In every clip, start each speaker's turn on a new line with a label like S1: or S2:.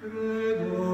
S1: Credo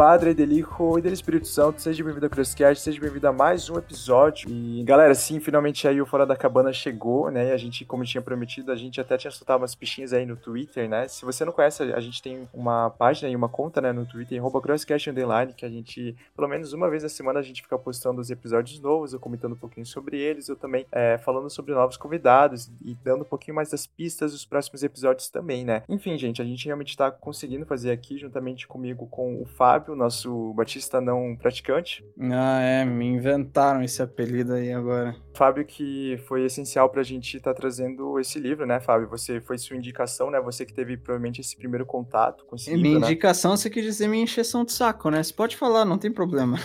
S1: Padre, del Hijo e del Espírito Santo. Seja bem-vindo ao Crosscast, seja bem-vindo a mais um episódio. E galera, sim, finalmente aí o Fora da Cabana chegou, né? E a gente, como tinha prometido, a gente até tinha soltado umas pichinhas aí no Twitter, né? Se você não conhece, a gente tem uma página e uma conta, né, no Twitter, Crosscast que a gente, pelo menos uma vez na semana, a gente fica postando os episódios novos, eu comentando um pouquinho sobre eles, eu também é, falando sobre novos convidados e dando um pouquinho mais das pistas dos próximos episódios também, né? Enfim, gente, a gente realmente tá conseguindo fazer aqui, juntamente comigo, com o Fábio, o nosso batista não praticante.
S2: Ah, é, me inventaram esse apelido aí agora.
S1: Fábio, que foi essencial pra gente estar tá trazendo esse livro, né, Fábio? Você foi sua indicação, né? Você que teve provavelmente esse primeiro contato com esse
S2: e
S1: livro.
S2: Minha
S1: né?
S2: indicação, você quer dizer minha encheção de saco, né? Você pode falar, não tem problema.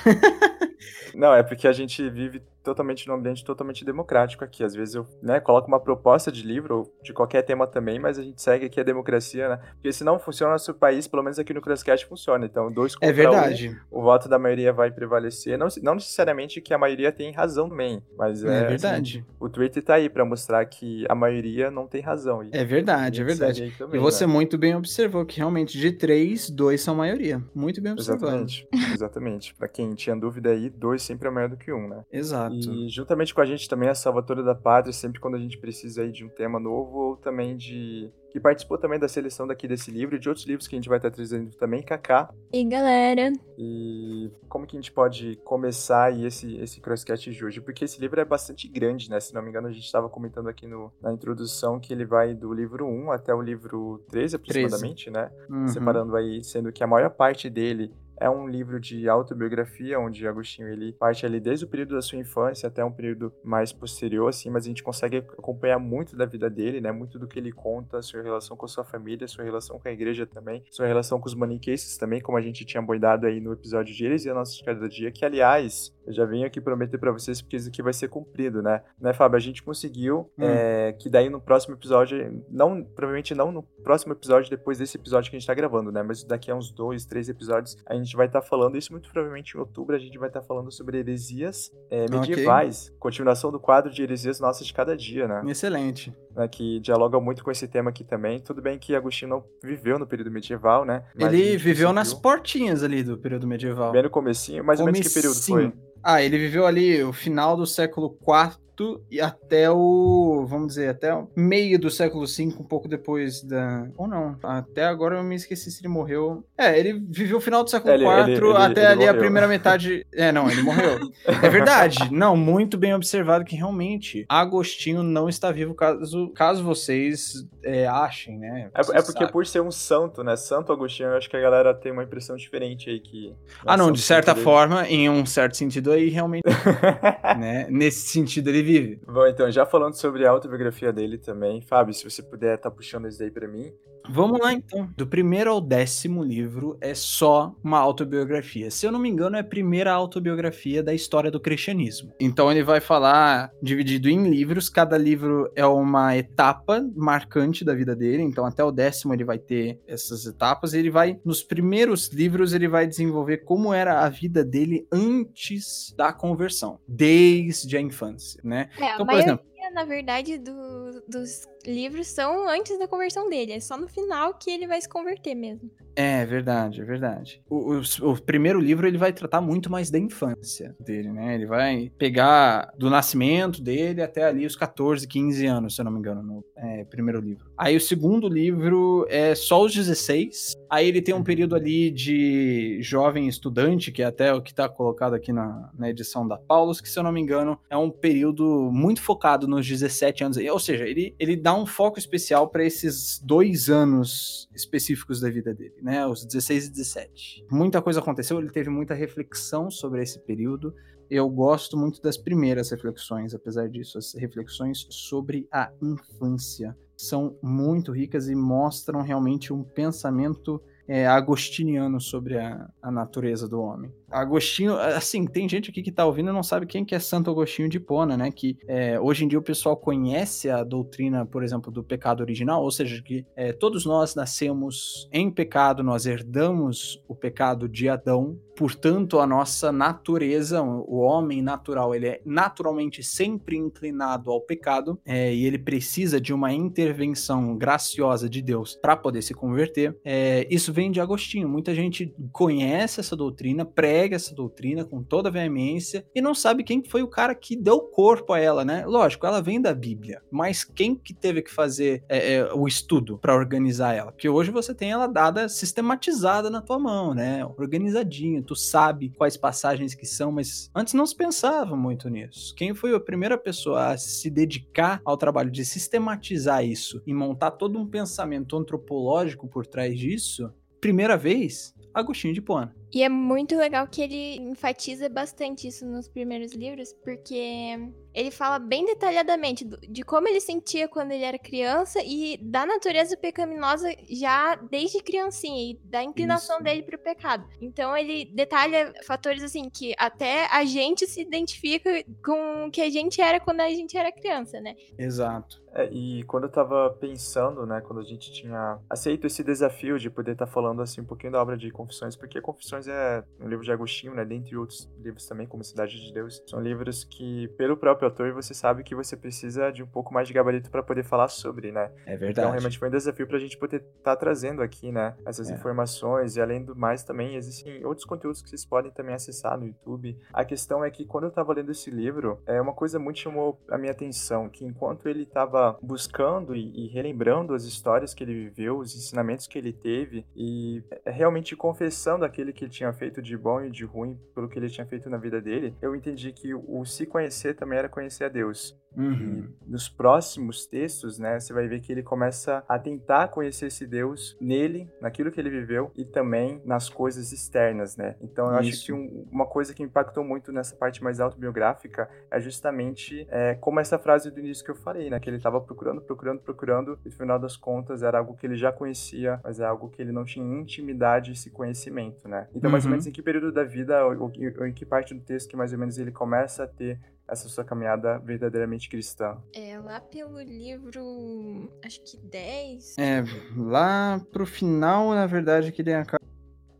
S1: não, é porque a gente vive totalmente num ambiente totalmente democrático aqui. Às vezes eu né, coloco uma proposta de livro, ou de qualquer tema também, mas a gente segue aqui a democracia, né? Porque se não funciona no nosso país, pelo menos aqui no Crosscast funciona. Então, dois
S2: contra É verdade.
S1: Um, o voto da maioria vai prevalecer. Não, não necessariamente que a maioria tem razão também, mas é,
S2: é verdade. Assim,
S1: o Twitter tá aí para mostrar que a maioria não tem razão. E,
S2: é verdade, é verdade. Também, e você né? muito bem observou que realmente de três, dois são maioria. Muito bem observado.
S1: Exatamente. Exatamente. para quem tinha dúvida aí, dois sempre é maior do que um, né?
S2: Exato.
S1: E juntamente com a gente também a Salvadora da Pátria, sempre quando a gente precisa aí de um tema novo ou também de que participou também da seleção daqui desse livro e de outros livros que a gente vai estar trazendo também, Kaká.
S3: E galera.
S1: E como que a gente pode começar aí esse, esse crosscast de hoje? Porque esse livro é bastante grande, né? Se não me engano, a gente estava comentando aqui no, na introdução que ele vai do livro 1 até o livro 13 aproximadamente, 13. né? Uhum. Separando aí, sendo que a maior parte dele é um livro de autobiografia, onde Agostinho ele parte ali desde o período da sua infância até um período mais posterior, assim, mas a gente consegue acompanhar muito da vida dele, né? Muito do que ele conta, sua relação com a sua família, sua relação com a igreja também, sua relação com os maniqueístas também, como a gente tinha abordado aí no episódio de Eles e a Nossa Cada Dia, que aliás, eu já venho aqui prometer para vocês porque isso aqui vai ser cumprido, né? Né, Fábio? A gente conseguiu hum. é, que daí no próximo episódio, não, provavelmente não no próximo episódio depois desse episódio que a gente tá gravando, né? Mas daqui a uns dois, três episódios, a gente vai estar tá falando, isso muito provavelmente em outubro, a gente vai estar tá falando sobre heresias é, medievais, okay. continuação do quadro de heresias nossas de cada dia, né?
S2: Excelente.
S1: Né, que dialoga muito com esse tema aqui também. Tudo bem que Agostinho não viveu no período medieval, né?
S2: Ele viveu conseguiu... nas portinhas ali do período medieval.
S1: Bem no comecinho, mais ou menos que período foi?
S2: Ah, ele viveu ali o final do século IV e até o, vamos dizer, até o meio do século V, um pouco depois da. Ou não, até agora eu me esqueci se ele morreu. É, ele viveu o final do século IV até ele, ali morreu. a primeira metade. É, não, ele morreu. é verdade. Não, muito bem observado que realmente Agostinho não está vivo, caso, caso vocês é, achem, né?
S1: É, é, porque por ser um santo, né? Santo Agostinho, eu acho que a galera tem uma impressão diferente aí que.
S2: Ah, não, de certa forma, em um certo sentido aí, realmente. né? Nesse sentido, ele vive.
S1: Bom, então, já falando sobre a autobiografia dele também, Fábio, se você puder estar tá puxando isso daí para mim.
S2: Vamos lá então. Do primeiro ao décimo livro é só uma autobiografia. Se eu não me engano, é a primeira autobiografia da história do cristianismo. Então ele vai falar dividido em livros, cada livro é uma etapa marcante da vida dele. Então até o décimo ele vai ter essas etapas. Ele vai, nos primeiros livros, ele vai desenvolver como era a vida dele antes da conversão, desde a infância, né?
S3: É, então, por exemplo, na verdade, do, dos livros são antes da conversão dele. É só no final que ele vai se converter mesmo.
S2: É verdade, é verdade. O, o, o, primeiro livro ele vai tratar muito mais da infância dele, né? Ele vai pegar do nascimento dele até ali os 14, 15 anos, se eu não me engano, no é, primeiro livro. Aí o segundo livro é só os 16. Aí ele tem um período ali de jovem estudante, que é até o que está colocado aqui na, na edição da Paulus, que se eu não me engano é um período muito focado nos 17 anos. Ou seja, ele, ele dá um foco especial para esses dois anos específicos da vida dele né, os 16 e 17. Muita coisa aconteceu, ele teve muita reflexão sobre esse período. Eu gosto muito das primeiras reflexões, apesar disso, as reflexões sobre a infância são muito ricas e mostram realmente um pensamento é, agostiniano sobre a, a natureza do homem. Agostinho, assim, tem gente aqui que tá ouvindo e não sabe quem que é Santo Agostinho de Hipona, né? Que é, hoje em dia o pessoal conhece a doutrina, por exemplo, do pecado original, ou seja, que é, todos nós nascemos em pecado, nós herdamos o pecado de Adão, portanto, a nossa natureza, o homem natural, ele é naturalmente sempre inclinado ao pecado é, e ele precisa de uma intervenção graciosa de Deus para poder se converter. É, isso vem de Agostinho. Muita gente conhece essa doutrina, prega essa doutrina com toda veemência e não sabe quem foi o cara que deu corpo a ela, né? Lógico, ela vem da Bíblia, mas quem que teve que fazer é, é o estudo para organizar ela? Porque hoje você tem ela dada sistematizada na tua mão, né? Organizadinho tu sabe quais passagens que são, mas antes não se pensava muito nisso. Quem foi a primeira pessoa a se dedicar ao trabalho de sistematizar isso e montar todo um pensamento antropológico por trás disso? Primeira vez, Agostinho de Pona.
S3: E é muito legal que ele enfatiza bastante isso nos primeiros livros, porque ele fala bem detalhadamente de como ele sentia quando ele era criança e da natureza pecaminosa já desde criancinha e da inclinação Isso. dele pro pecado. Então ele detalha fatores assim que até a gente se identifica com o que a gente era quando a gente era criança, né?
S2: Exato.
S1: É, e quando eu tava pensando, né, quando a gente tinha aceito esse desafio de poder estar tá falando assim um pouquinho da obra de Confissões, porque Confissões é um livro de Agostinho, né, dentre outros livros também, como Cidade de Deus, são livros que pelo próprio autor você sabe que você precisa de um pouco mais de gabarito para poder falar sobre, né?
S2: É verdade.
S1: Então realmente foi um desafio pra gente poder estar tá trazendo aqui, né, essas é. informações e além do mais também existem outros conteúdos que vocês podem também acessar no YouTube. A questão é que quando eu tava lendo esse livro, é uma coisa muito chamou a minha atenção, que enquanto ele tava buscando e, e relembrando as histórias que ele viveu, os ensinamentos que ele teve e é, realmente confessando aquele que ele tinha feito de bom e de ruim pelo que ele tinha feito na vida dele, eu entendi que o se conhecer também era conhecer a Deus. Uhum. E nos próximos textos, né, você vai ver que ele começa a tentar conhecer esse Deus nele, naquilo que ele viveu e também nas coisas externas, né? Então eu Isso. acho que um, uma coisa que impactou muito nessa parte mais autobiográfica é justamente é, como essa frase do início que eu falei, né? Que ele estava procurando, procurando, procurando e no final das contas era algo que ele já conhecia, mas é algo que ele não tinha intimidade esse conhecimento, né? Então mais ou uhum. menos em que período da vida ou, ou, ou em que parte do texto que mais ou menos ele começa a ter essa sua caminhada verdadeiramente cristã?
S3: É, lá pelo livro, acho que 10.
S2: É, lá pro final, na verdade, que ele acaba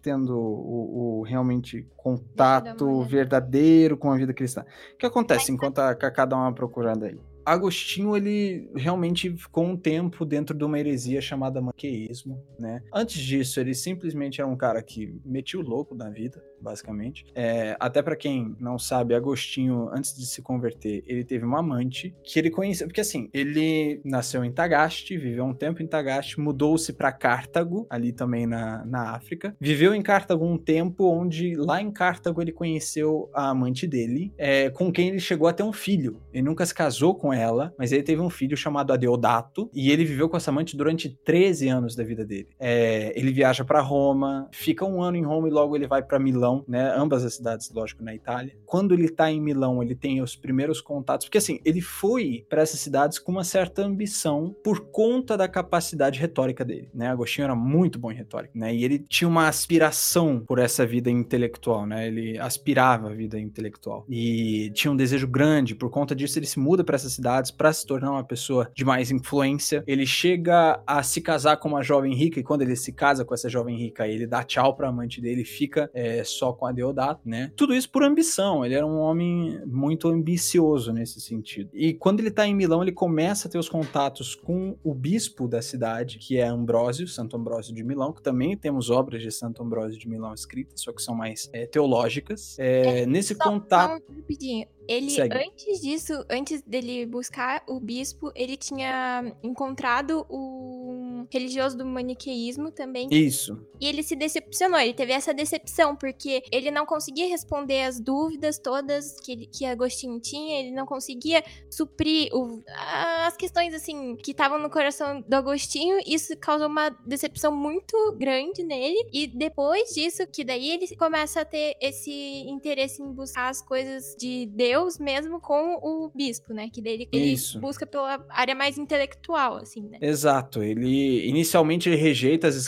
S2: tendo o, o realmente contato verdadeiro com a vida cristã. O que acontece enquanto a Cacá dá uma procurada aí? Agostinho, ele realmente ficou um tempo dentro de uma heresia chamada maniqueísmo, né? Antes disso, ele simplesmente era um cara que metia o louco na vida, basicamente. É, até para quem não sabe, Agostinho, antes de se converter, ele teve uma amante que ele conhecia, porque assim, ele nasceu em Tagaste, viveu um tempo em Tagaste, mudou-se para Cartago, ali também na, na África. Viveu em Cartago um tempo onde lá em Cartago ele conheceu a amante dele, é, com quem ele chegou a ter um filho. Ele nunca se casou com ela, mas ele teve um filho chamado Adeodato e ele viveu com essa amante durante 13 anos da vida dele. É, ele viaja para Roma, fica um ano em Roma e logo ele vai para Milão, né? Ambas as cidades, lógico, na Itália. Quando ele tá em Milão, ele tem os primeiros contatos, porque assim, ele foi para essas cidades com uma certa ambição por conta da capacidade retórica dele, né? Agostinho era muito bom em retórica, né? E ele tinha uma aspiração por essa vida intelectual, né? Ele aspirava a vida intelectual e tinha um desejo grande, por conta disso ele se muda para essas cidades cidades para se tornar uma pessoa de mais influência. Ele chega a se casar com uma jovem rica e quando ele se casa com essa jovem rica, ele dá tchau para amante dele, fica é, só com a Deodato, né? Tudo isso por ambição. Ele era um homem muito ambicioso nesse sentido. E quando ele tá em Milão, ele começa a ter os contatos com o bispo da cidade, que é Ambrósio, Santo Ambrósio de Milão, que também temos obras de Santo Ambrósio de Milão escritas, só que são mais é, teológicas. É, é, nesse só, contato.
S3: Só rapidinho. Ele, Segue. antes disso, antes dele buscar o bispo, ele tinha encontrado o religioso do maniqueísmo também.
S2: Isso.
S3: E ele se decepcionou, ele teve essa decepção, porque ele não conseguia responder as dúvidas todas que, ele, que Agostinho tinha, ele não conseguia suprir o, as questões, assim, que estavam no coração do Agostinho. Isso causou uma decepção muito grande nele. E depois disso, que daí ele começa a ter esse interesse em buscar as coisas de Deus Deus mesmo com o bispo, né? Que dele ele Isso. busca pela área mais intelectual, assim, né?
S2: Exato. Ele inicialmente ele rejeita as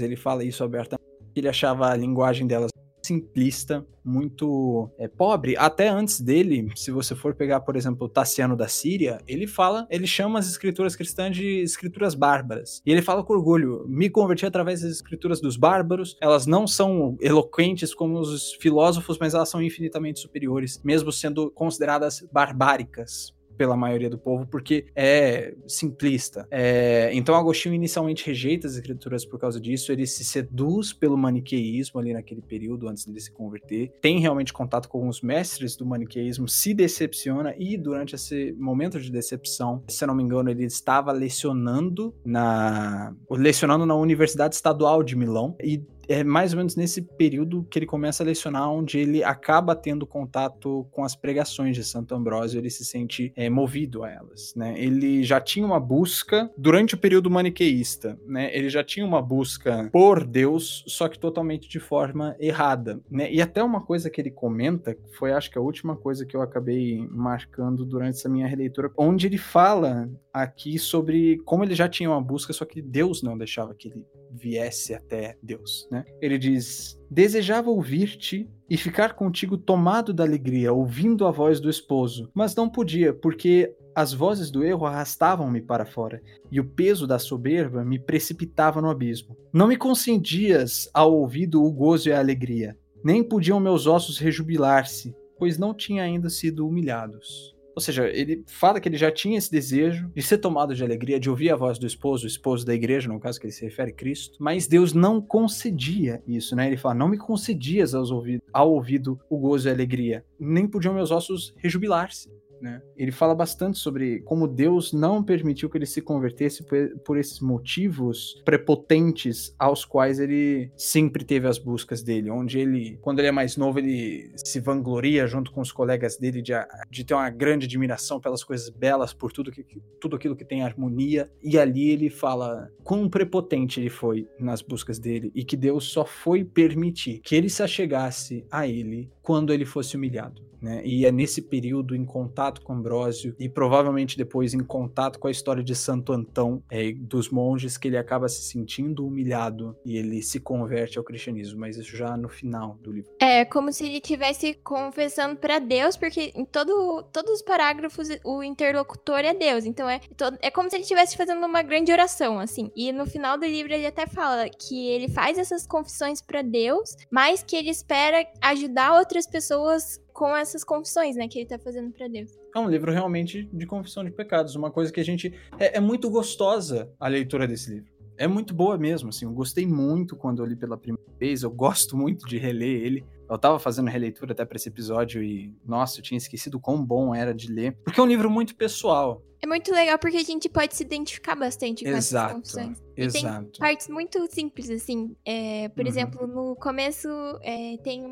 S2: ele fala isso abertamente, ele achava a linguagem delas simplista, muito é, pobre. Até antes dele, se você for pegar, por exemplo, Tassiano da Síria, ele fala, ele chama as escrituras cristãs de escrituras bárbaras. E ele fala com orgulho: me converti através das escrituras dos bárbaros. Elas não são eloquentes como os filósofos, mas elas são infinitamente superiores, mesmo sendo consideradas barbáricas pela maioria do povo, porque é simplista. É, então Agostinho inicialmente rejeita as escrituras por causa disso, ele se seduz pelo maniqueísmo ali naquele período antes de se converter, tem realmente contato com os mestres do maniqueísmo, se decepciona e durante esse momento de decepção, se não me engano, ele estava lecionando na lecionando na Universidade Estadual de Milão e é mais ou menos nesse período que ele começa a lecionar, onde ele acaba tendo contato com as pregações de Santo Ambrósio, ele se sente é, movido a elas, né? Ele já tinha uma busca durante o período maniqueísta, né? Ele já tinha uma busca por Deus, só que totalmente de forma errada, né? E até uma coisa que ele comenta, foi acho que a última coisa que eu acabei marcando durante essa minha releitura, onde ele fala aqui sobre como ele já tinha uma busca, só que Deus não deixava que ele viesse até Deus, né? Ele diz: Desejava ouvir-te e ficar contigo tomado da alegria, ouvindo a voz do esposo, mas não podia, porque as vozes do erro arrastavam-me para fora, e o peso da soberba me precipitava no abismo. Não me concedias ao ouvido o gozo e a alegria, nem podiam meus ossos rejubilar-se, pois não tinha ainda sido humilhados. Ou seja, ele fala que ele já tinha esse desejo de ser tomado de alegria, de ouvir a voz do esposo, o esposo da igreja, no caso que ele se refere Cristo, mas Deus não concedia isso, né? Ele fala: Não me concedias aos ouvido, ao ouvido o gozo e a alegria, nem podiam meus ossos rejubilar-se. Né? Ele fala bastante sobre como Deus não permitiu que ele se convertesse por, por, esses motivos prepotentes aos quais ele sempre teve as buscas dele, onde ele, quando ele é mais novo, ele se vangloria junto com os colegas dele de, de ter uma grande admiração pelas coisas belas, por tudo, que, tudo aquilo que tem harmonia, e ali ele fala quão prepotente ele foi nas buscas dele e que Deus só foi permitir que ele se achegasse a ele quando ele fosse humilhado. Né? E é nesse período em contato com Ambrósio e provavelmente depois em contato com a história de Santo Antão, é, dos monges, que ele acaba se sentindo humilhado e ele se converte ao cristianismo, mas isso já no final do livro.
S3: É como se ele estivesse confessando para Deus, porque em todo, todos os parágrafos o interlocutor é Deus, então é, é como se ele estivesse fazendo uma grande oração, assim. E no final do livro ele até fala que ele faz essas confissões para Deus, mas que ele espera ajudar outras pessoas com essas confissões, né, que ele tá fazendo para Deus.
S2: É um livro realmente de confissão de pecados, uma coisa que a gente é, é, muito gostosa a leitura desse livro. É muito boa mesmo, assim, eu gostei muito quando eu li pela primeira vez, eu gosto muito de reler ele. Eu tava fazendo releitura até para esse episódio e, nossa, eu tinha esquecido quão bom era de ler, porque é um livro muito pessoal.
S3: É muito legal porque a gente pode se identificar bastante com Exato. essas confissões. E Exato. tem partes muito simples, assim. É, por uhum. exemplo, no começo é, tem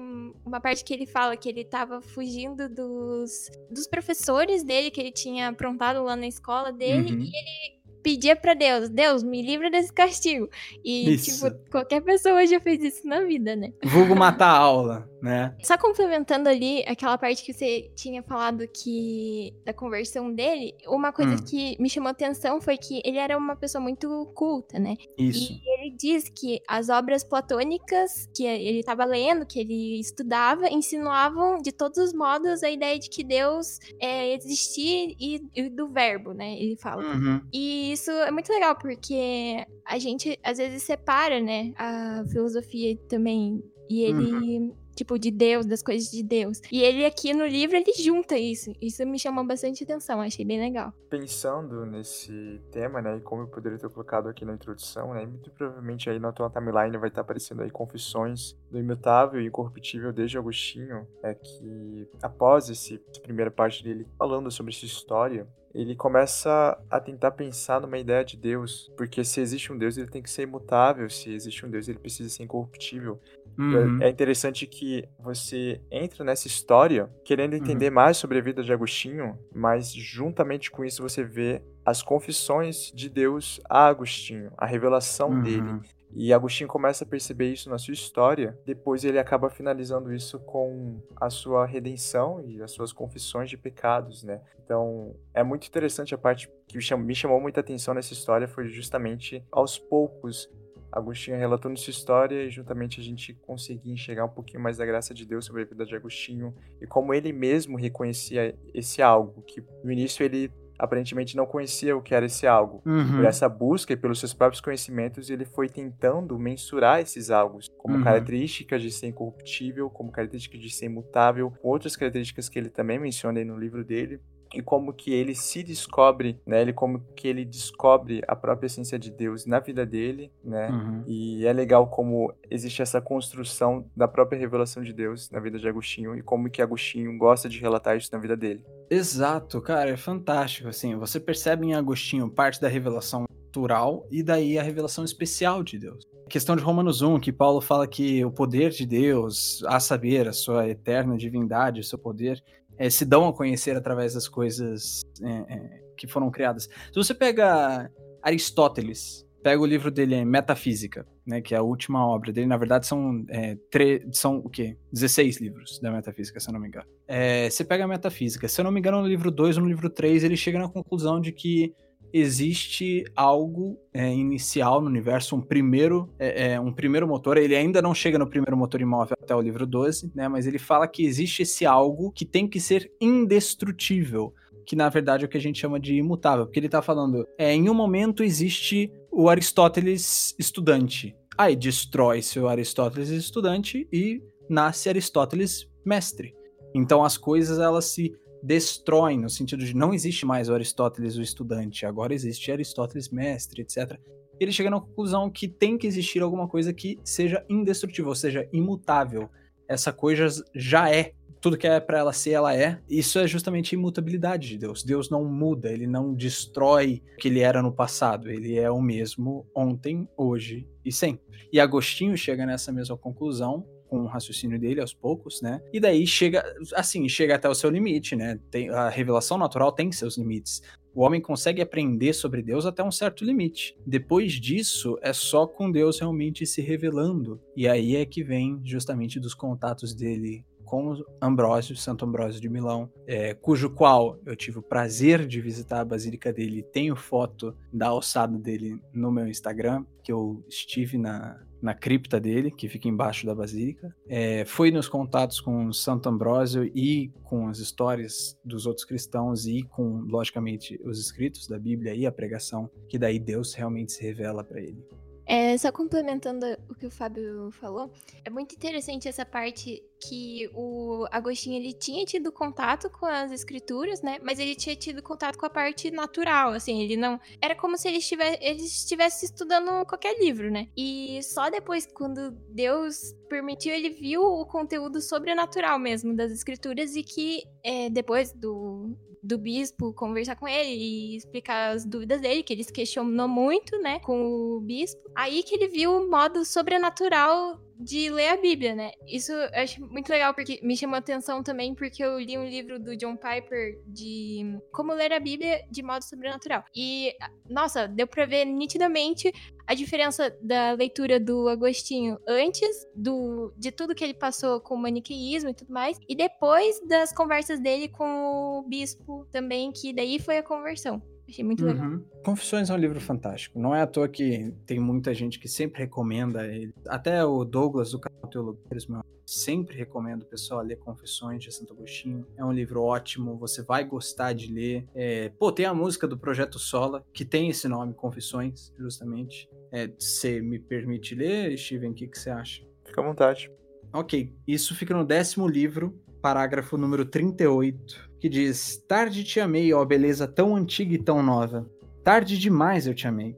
S3: uma parte que ele fala que ele tava fugindo dos, dos professores dele, que ele tinha aprontado lá na escola dele, uhum. e ele pedia para Deus, Deus, me livra desse castigo. E, isso. tipo, qualquer pessoa já fez isso na vida, né?
S2: Vulgo matar a aula, né?
S3: Só complementando ali aquela parte que você tinha falado que da conversão dele, uma coisa hum. que me chamou atenção foi que ele era uma pessoa muito culta, né?
S2: Isso.
S3: E ele diz que as obras platônicas que ele estava lendo, que ele estudava, insinuavam de todos os modos a ideia de que Deus é, existia e, e do verbo, né? Ele fala.
S2: Uhum.
S3: E isso é muito legal, porque a gente às vezes separa, né, a filosofia também. E ele uhum tipo, de Deus, das coisas de Deus. E ele aqui no livro, ele junta isso. Isso me chamou bastante atenção, achei bem legal.
S1: Pensando nesse tema, né, e como eu poderia ter colocado aqui na introdução, né, muito provavelmente aí na tua timeline vai estar aparecendo aí confissões do imutável e incorruptível desde Agostinho, é que após esse, essa primeira parte dele falando sobre essa história, ele começa a tentar pensar numa ideia de Deus, porque se existe um Deus, ele tem que ser imutável, se existe um Deus, ele precisa ser incorruptível. Uhum. É interessante que você entra nessa história querendo uhum. entender uhum. mais sobre a vida de Agostinho, mas juntamente com isso você vê as confissões de Deus a Agostinho, a revelação uhum. dele. E Agostinho começa a perceber isso na sua história. Depois ele acaba finalizando isso com a sua redenção e as suas confissões de pecados, né? Então é muito interessante a parte que me chamou muita atenção nessa história foi justamente aos poucos Agostinho relatando sua história e juntamente a gente conseguir enxergar um pouquinho mais da graça de Deus sobre a vida de Agostinho e como ele mesmo reconhecia esse algo, que no início ele aparentemente não conhecia o que era esse algo.
S2: Uhum.
S1: Por essa busca e pelos seus próprios conhecimentos, ele foi tentando mensurar esses algos como
S2: Uhum.
S1: características de ser incorruptível, como características de ser imutável, outras características que ele também menciona aí no livro dele. E como que ele se descobre, né? Ele como que ele descobre a própria essência de Deus na vida dele, né?
S2: Uhum.
S1: E é legal como existe essa construção da própria revelação de Deus na vida de Agostinho e como que Agostinho gosta de relatar isso na vida dele.
S2: Exato, cara, é fantástico, assim, você percebe em Agostinho parte da revelação natural e daí a revelação especial de Deus. A questão de Romanos 1, que Paulo fala que o poder de Deus, a saber, a sua eterna divindade, o seu poder, eh, se dão a conhecer através das coisas eh, eh, que foram criadas. Se você pega Aristóteles, pega o livro dele, Metafísica, né, que é a última obra dele, na verdade são, é, tre- são o quê? 16 livros da Metafísica, se eu não me engano. É, você pega a Metafísica, se eu não me engano, no livro 2 ou no livro 3, ele chega na conclusão de que existe algo é, inicial no universo, um primeiro, é, é, um primeiro motor. Ele ainda não chega no primeiro motor imóvel até o livro 12, né? Mas ele fala que existe esse algo que tem que ser indestrutível. Que na verdade é o que a gente chama de imutável. Porque ele tá falando, é, em um momento existe o Aristóteles estudante. Aí destrói-se o Aristóteles estudante e nasce Aristóteles mestre. Então as coisas elas se destroem no sentido de não existe mais o Aristóteles o estudante, agora existe Aristóteles mestre, etc. Ele chega na conclusão que tem que existir alguma coisa que seja indestrutível, ou seja, imutável. Essa coisa já é. Tudo que é para ela ser, ela é. Isso é justamente a imutabilidade de Deus. Deus não muda, ele não destrói o que ele era no passado. Ele é o mesmo ontem, hoje e sempre. E Agostinho chega nessa mesma conclusão com o raciocínio dele aos poucos, né? E daí chega, assim, chega até o seu limite, né? Tem, a revelação natural tem seus limites. O homem consegue aprender sobre Deus até um certo limite. Depois disso, é só com Deus realmente se revelando. E aí é que vem justamente dos contatos dele com Ambrósio, Santo Ambrósio de Milão, é, cujo qual eu tive o prazer de visitar a basílica dele. Tenho foto da alçada dele no meu Instagram, que eu estive na, na cripta dele, que fica embaixo da basílica. É, foi nos contatos com Santo Ambrósio e com as histórias dos outros cristãos e com, logicamente, os escritos da Bíblia e a pregação, que daí Deus realmente se revela para ele.
S3: É, só complementando o que o Fábio falou, é muito interessante essa parte que o Agostinho ele tinha tido contato com as escrituras, né? Mas ele tinha tido contato com a parte natural, assim, ele não era como se ele estivesse, ele estivesse estudando qualquer livro, né? E só depois quando Deus permitiu, ele viu o conteúdo sobrenatural mesmo das escrituras e que é, depois do do bispo conversar com ele e explicar as dúvidas dele, que ele se questionou muito, né, com o bispo. Aí que ele viu o modo sobrenatural de ler a Bíblia, né? Isso eu acho muito legal, porque me chamou atenção também, porque eu li um livro do John Piper de como ler a Bíblia de modo sobrenatural. E, nossa, deu pra ver nitidamente a diferença da leitura do Agostinho antes do, de tudo que ele passou com o maniqueísmo e tudo mais, e depois das conversas dele com o bispo também, que daí foi a conversão. Achei muito legal.
S2: Uhum. Confissões é um livro fantástico. Não é à toa que tem muita gente que sempre recomenda ele. Até o Douglas do canal Teologueiros, meu sempre recomendo o pessoal ler Confissões de Santo Agostinho. É um livro ótimo, você vai gostar de ler. É... Pô, tem a música do Projeto Sola, que tem esse nome, Confissões, justamente. É, você me permite ler, Steven? O que, que você acha?
S1: Fica à vontade.
S2: Ok, isso fica no décimo livro, parágrafo número 38, que diz: Tarde te amei, ó beleza tão antiga e tão nova. Tarde demais eu te amei.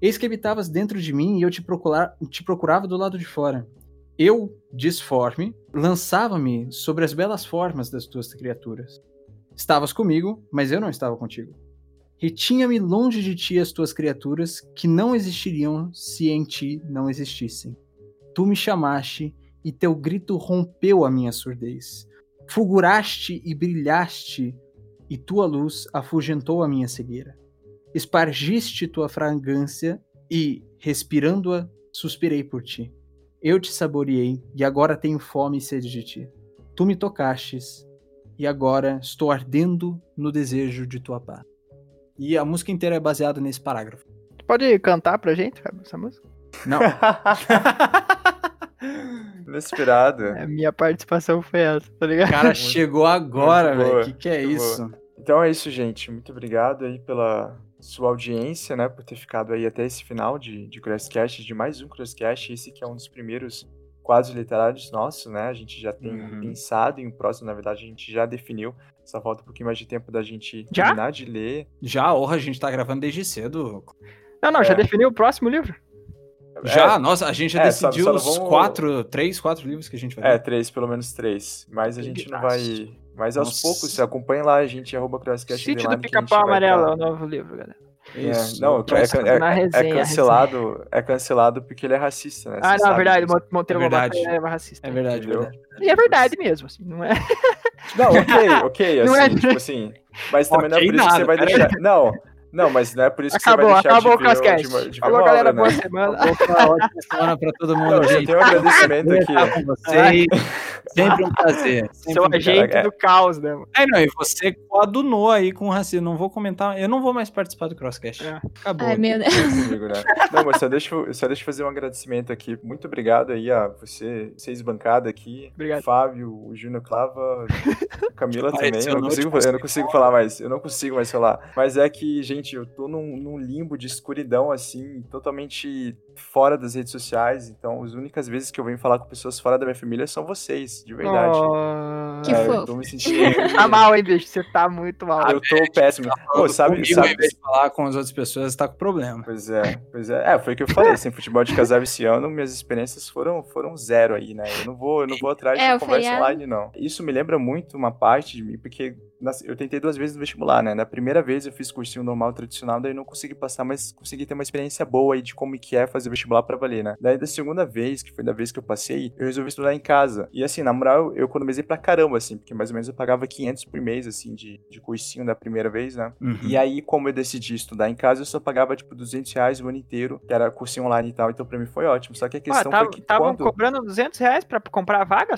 S2: Eis que habitavas dentro de mim e eu te, procurar, te procurava do lado de fora. Eu, disforme, lançava-me sobre as belas formas das tuas criaturas. Estavas comigo, mas eu não estava contigo. Retinha-me longe de ti as tuas criaturas, que não existiriam se em ti não existissem. Tu me chamaste, e teu grito rompeu a minha surdez. Fulguraste e brilhaste, e tua luz afugentou a minha cegueira. Espargiste tua fragrância, e, respirando-a, suspirei por ti. Eu te saboreei, e agora tenho fome e sede de ti. Tu me tocastes, e agora estou ardendo no desejo de tua paz. E a música inteira é baseada nesse parágrafo.
S4: Pode cantar pra gente, essa música?
S2: Não.
S1: Inesperado.
S4: A minha participação foi essa, tá
S2: O
S4: ligado?
S2: cara chegou agora,
S1: boa,
S2: velho. Que que é
S1: muito
S2: isso?
S1: Então é isso, gente. Muito obrigado aí pela sua audiência, né? Por ter ficado aí até esse final de, de Crosscast, de mais um Crosscast. Esse que é um dos primeiros quadros literários nossos, né? A gente já tem
S2: Uhum.
S1: pensado em um próximo, na verdade, a gente já definiu. Só falta um pouquinho mais de tempo da gente
S4: Já?
S1: terminar de ler.
S2: Já, orra, a gente tá gravando desde cedo.
S4: Não, não, já
S1: É.
S4: definiu o próximo livro?
S2: Já, nossa, a gente já
S1: é,
S2: decidiu
S1: só não
S2: os
S1: vamos-
S2: quatro, três, quatro livros que a gente vai
S1: É,
S2: ler.
S1: três, pelo menos três. Mas a gente não vai. Mas aos
S2: Nossa.
S1: poucos, acompanha lá, a gente arroba Crosscast
S4: Sítio do
S1: Underline, que a gente
S4: Pica-Pau
S1: vai
S4: Amarelo
S1: tá-
S4: é o novo livro, galera.
S1: É,
S2: Isso.
S1: não, é,
S2: Próximo-
S1: é- é
S4: resenha,
S1: cancelado, é cancelado porque ele é racista, né?
S4: Ah,
S1: Você
S4: não,
S1: sabe
S4: verdade, Monteiro
S2: É
S4: Lobato
S2: verdade.
S4: é racista.
S2: É verdade,
S1: Entendeu?
S2: verdade.
S4: E é verdade mesmo, assim, não é?
S1: Não, ok, ok,
S4: Não
S1: assim,
S4: é-
S1: tipo assim. Mas também não é por isso que você
S2: nada,
S1: vai deixar. Não, não, mas não é por isso que
S4: Acabou,
S1: você vai deixar
S4: acabou o
S1: de ver
S4: Crosscast.
S1: de de
S4: Falou, galera,
S1: obra,
S4: boa
S1: né?
S4: semana.
S2: Uma ótima semana pra todo mundo,
S1: Não, eu tenho um agradecimento aqui.
S2: Estar com vocês. Sempre um prazer. Sempre
S4: Seu
S2: um
S4: agente
S1: é.
S4: do caos, né, mano?
S2: É, não, e você coadunou aí com o racismo. Não vou comentar, eu não vou mais participar do Crosscast.
S4: É.
S2: Acabou.
S3: Ai, meu Deus.
S1: né? Não, mas só deixa, eu- só deixa eu fazer um agradecimento aqui. Muito obrigado aí a você, vocês bancada aqui.
S4: Obrigado.
S1: Fábio, o Júnior Clava, a Camila também. Eu não, consigo, eu não consigo falar mais. Eu não consigo mais falar. Mas é que, gente, eu tô num, num limbo de escuridão, assim, totalmente fora das redes sociais. Então, as únicas vezes que eu venho falar com pessoas fora da minha família são vocês, de verdade.
S4: Oh,
S3: Que
S1: É, eu
S3: fofo.
S1: tô me sentindo.
S4: Tá mal, hein, bicho? Você tá muito mal.
S1: Eu tô péssimo. Pô,
S2: Falando
S1: sabe,
S2: comigo,
S1: sabe,
S2: de falar com as outras pessoas, tá com problema.
S1: Pois é, pois é. É, foi o que eu falei, sem futebol de casal esse ano, minhas experiências foram, foram zero aí, né? Eu não vou, eu não vou atrás
S3: É,
S1: de conversa
S3: feriado.
S1: online, não. Isso me lembra muito uma parte de mim, porque eu tentei duas vezes no vestibular, né? Na primeira vez eu fiz cursinho normal, tradicional, daí não consegui passar, mas consegui ter uma experiência boa aí de como que é fazer vestibular pra valer, né? Daí da segunda vez, que foi da vez que eu passei, eu resolvi estudar em casa. E assim, na moral, eu economizei pra caramba, assim, porque mais ou menos eu pagava 500 por mês, assim, de, de cursinho da primeira vez, né?
S2: Uhum.
S1: E aí, como eu decidi estudar em casa, eu só pagava, tipo, 200 reais o ano inteiro, que era cursinho online e tal, então pra mim foi ótimo. Só que a questão
S4: tava-
S1: foi que
S4: Estavam
S1: quando...
S4: cobrando 200 reais pra comprar a vaga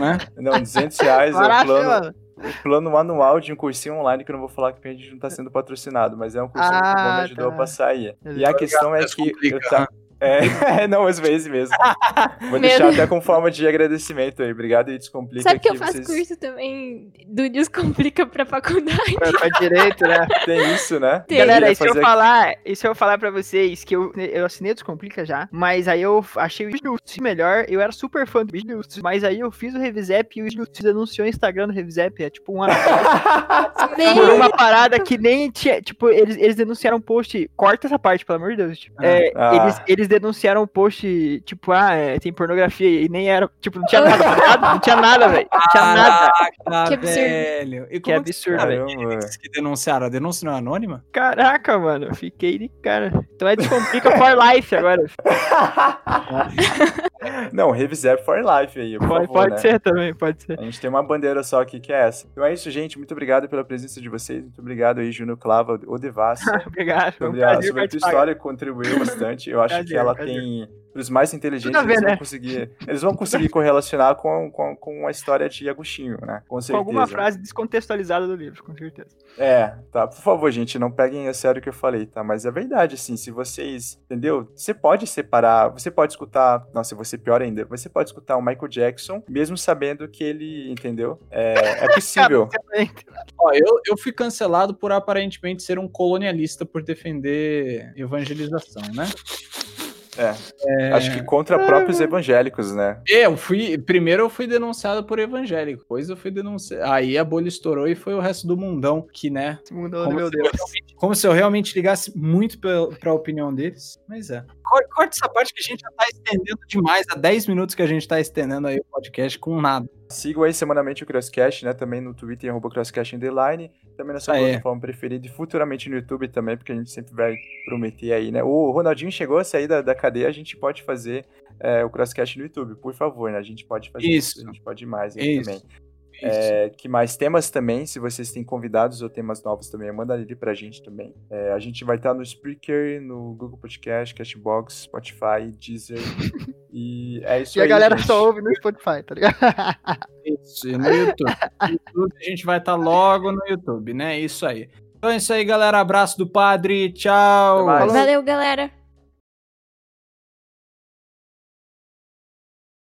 S2: né?
S1: Não, 200 reais é o plano,
S4: mano.
S1: O plano anual de um cursinho online, que eu não vou falar que a gente não tá sendo patrocinado, mas é um cursinho que
S4: Ah,
S1: me ajudou
S4: tá.
S1: a passar aí. E a questão é que eu tá... É, não, às vezes mesmo. Vou deixar até com forma de agradecimento aí. Obrigado e descomplica
S3: Sabe que eu faço
S1: vocês-
S3: curso também do Descomplica pra faculdade?
S4: Pra, pra direito, né?
S1: Tem isso, né?
S3: Tem.
S4: Galera, e se eu falar, e se eu falar pra vocês que eu, eu assinei o Descomplica já, mas aí eu achei o Snoots melhor, eu era super fã do Snoots, mas aí eu fiz o Revisep e o Snoots denunciou o Instagram do Revisep, é tipo um ano atrás,
S3: Bem,
S4: por uma parada que nem tinha, tipo, eles, eles denunciaram um post, corta essa parte, pelo amor de Deus, tipo, é,
S1: Ah.
S4: eles, eles denunciaram um post, tipo, ah, é, tem pornografia, e nem era, tipo, não tinha nada, tá não tinha nada, velho, não tinha nada,
S2: Caraca,
S3: Que absurdo.
S2: velho. E
S4: que absurdo,
S2: Cara,
S4: velho.
S1: Caramba.
S2: eles que denunciaram? A denúncia não é anônima?
S4: Caraca, mano, eu fiquei de cara. Então é Descomplica for Life agora.
S1: Não, Revisep for Life aí, por
S4: Pode,
S1: favor,
S4: pode
S1: né?
S4: ser também, pode ser.
S1: A gente tem uma bandeira só aqui que é essa. Então é isso, gente. Muito obrigado pela presença de vocês. Muito obrigado aí, Júnior Clava, o Devassa.
S4: Obrigado. Foi um
S1: sobre a, sobre tua história, contribuiu bastante. Eu acho que
S4: Prazer,
S1: ela
S4: prazer.
S1: tem. Os mais inteligentes,
S4: ver,
S1: eles, vão
S4: né?
S1: conseguir, eles vão conseguir correlacionar com, com, com a história de Agostinho, né? Com
S4: Com
S1: certeza.
S4: alguma frase descontextualizada do livro, com certeza.
S1: É, tá. Por favor, gente, não peguem a sério o que eu falei, tá? Mas é verdade, assim, se vocês. Entendeu? Você pode separar, você pode escutar. Nossa, você pior ainda. Você pode escutar o Michael Jackson, mesmo sabendo que ele. Entendeu? É, é possível.
S2: Ó, eu, eu fui cancelado por aparentemente ser um colonialista por defender evangelização, né?
S1: É, Acho que contra próprios evangélicos, né?
S2: É, Eu fui. Primeiro eu fui denunciado por evangélico, depois eu fui denunciado. Aí a bolha estourou e foi o resto do mundão que, né?
S4: Esse mundo,
S2: Como
S4: meu
S2: se,
S4: Deus.
S2: Eu realmente, como se eu realmente ligasse muito pra, pra opinião deles. Mas é. Corta essa parte que a gente já tá estendendo demais. Há 10 minutos que a gente tá estendendo aí o podcast com nada.
S1: Sigam aí semanalmente o Crosscast, né? Também no Twitter, arroba Crosscast Underline. Também na sua
S2: Aí.
S1: plataforma preferida e futuramente no YouTube também, porque a gente sempre vai prometer aí, né? O Ronaldinho chegou a sair da, da cadeia, a gente pode fazer é, o Crosscast no YouTube, por favor, né? A gente pode fazer isso.
S2: Isso.
S1: A gente pode mais aí
S2: Isso.
S1: também. É, que mais temas também, se vocês têm convidados ou temas novos também, manda ali pra gente também. É, a gente vai estar no Spreaker, no Google Podcast, Cashbox, Spotify, Deezer. e é isso
S4: E a
S1: aí,
S4: galera
S1: gente.
S4: só ouve no Spotify, tá ligado?
S2: Isso, e no YouTube. No YouTube a gente vai estar logo no YouTube, né? Isso aí. Então é isso aí, galera. Abraço do padre. Tchau.
S3: Valeu, galera.